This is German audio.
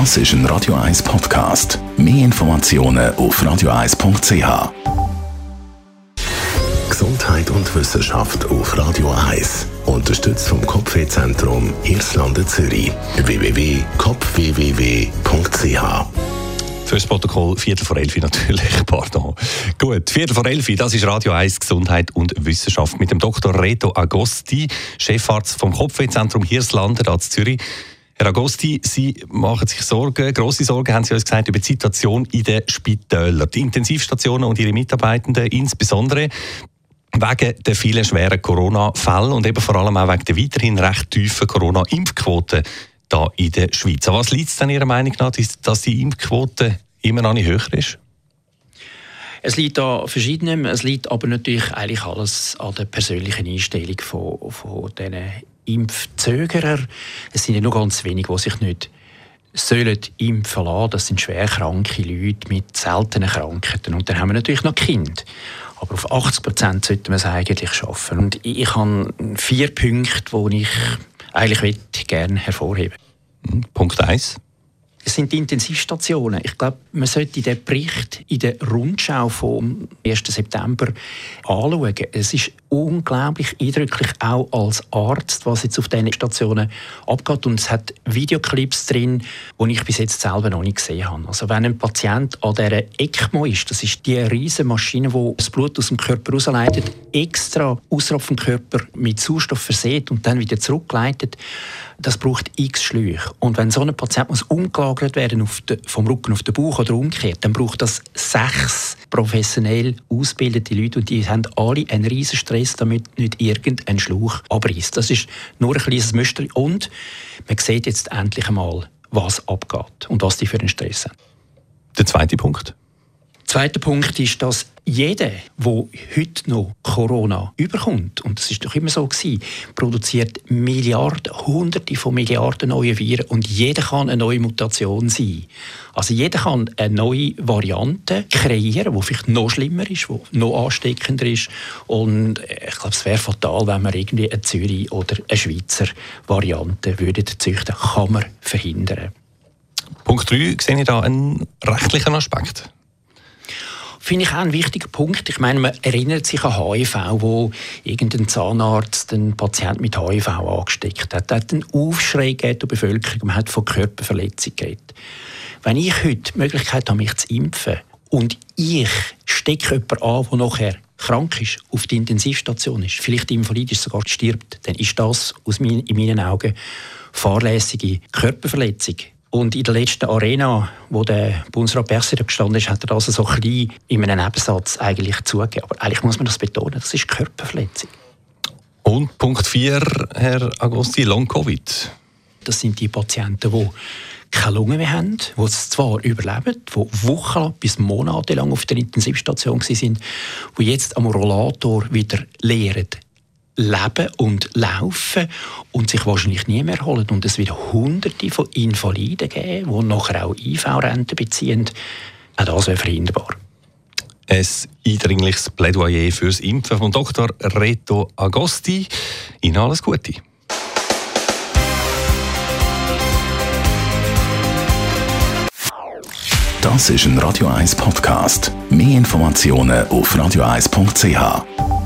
Das ist ein Radio 1 Podcast. Mehr Informationen auf radio1.ch. Gesundheit und Wissenschaft auf Radio 1. Unterstützt vom Kopfwehzentrum Irlande Zürich. www.kopfwww.ch Fürs Protokoll Viertel vor elf natürlich, pardon. Gut, Viertel vor elf, das ist Radio 1 Gesundheit und Wissenschaft mit dem Dr. Reto Agosti, Chefarzt vom Kopfwehzentrum Hirslanden, in Zürich. Herr Agosti, Sie machen sich Sorgen, grosse Sorgen, haben Sie uns gesagt, über die Situation in den Spitälern. Die Intensivstationen und ihre Mitarbeitenden insbesondere wegen der vielen schweren Corona-Fälle und eben vor allem auch wegen der weiterhin recht tiefen Corona-Impfquote hier in der Schweiz. was liegt es denn Ihrer Meinung nach, dass die Impfquote immer noch nicht höher ist? Es liegt an verschiedenem, es liegt aber natürlich eigentlich alles an der persönlichen Einstellung von, von diesen Impfzögerer. Es sind ja nur ganz wenige, die sich nicht sollen impfen lassen. Das sind schwer kranke Leute mit seltenen Krankheiten. Und dann haben wir natürlich noch Kinder. Aber auf 80 Prozent sollte man es eigentlich schaffen. Und ich habe vier Punkte, die ich eigentlich gerne hervorheben Punkt 1 es sind die Intensivstationen. Ich glaube, man sollte den Bericht in der Rundschau vom 1. September anschauen. Es ist unglaublich eindrücklich, auch als Arzt, was jetzt auf diesen Stationen abgeht. Und es hat Videoclips drin, die ich bis jetzt selber noch nicht gesehen habe. Also wenn ein Patient an dieser ECMO ist, das ist die riesige Maschine, die das Blut aus dem Körper rausleitet, extra außerhalb vom Körper mit Sauerstoff versehen und dann wieder zurückleitet, das braucht x Schläuche. Und wenn so ein Patient muss umgelagert werden auf de, vom Rücken auf den Bauch oder umgekehrt, dann braucht das sechs professionell ausgebildete Leute und die haben alle einen riesen Stress, damit nicht irgendein Schlauch abreißt. Das ist nur ein kleines Muster und man sieht jetzt endlich einmal, was abgeht und was die für einen Stress haben. Der zweite Punkt. Zweiter Punkt ist, dass jeder, der heute noch Corona überkommt, und das ist doch immer so gewesen, produziert Milliarden, Hunderte von Milliarden neue Viren und jeder kann eine neue Mutation sein. Also jeder kann eine neue Variante kreieren, die vielleicht noch schlimmer ist, die noch ansteckender ist. Und ich glaube, es wäre fatal, wenn wir irgendwie eine Zürich- oder eine Schweizer Variante würden züchten. Kann man verhindern. Punkt 3, sehe ich da einen rechtlichen Aspekt? Finde ich auch ein wichtiger Punkt. Ich meine, man erinnert sich an HIV, wo irgendein Zahnarzt einen Patienten mit HIV angesteckt hat. Da hat einen Aufschrei gegeben der Bevölkerung, man hat von Körperverletzung geredet. Wenn ich heute die Möglichkeit habe, mich zu impfen und ich stecke jemanden an, der nachher krank ist, auf die Intensivstation ist, vielleicht invalid sogar stirbt, dann ist das aus meinen, in meinen Augen fahrlässige Körperverletzung. Und in der letzten Arena, wo der Bundesrat Berset gestanden ist, hat er das so klein in einem Nebensatz eigentlich zugegeben. Aber eigentlich muss man das betonen, das ist Körperverletzung. Und Punkt 4, Herr Agosti, Long-Covid. Das sind die Patienten, die keine Lunge mehr haben, die es zwar überleben, die Wochen bis Monate lang auf der Intensivstation waren, die jetzt am Rollator wieder lehren, leben und laufen und sich wahrscheinlich nie mehr erholen. Und es wird hunderte von Invaliden geben, die nachher auch IV-Rente beziehen. Auch das wäre verhinderbar. Ein eindringliches Plädoyer fürs Impfen von Dr. Reto Agosti. Ihnen alles Gute. Das ist ein Radio 1 Podcast. Mehr Informationen auf radio1.ch.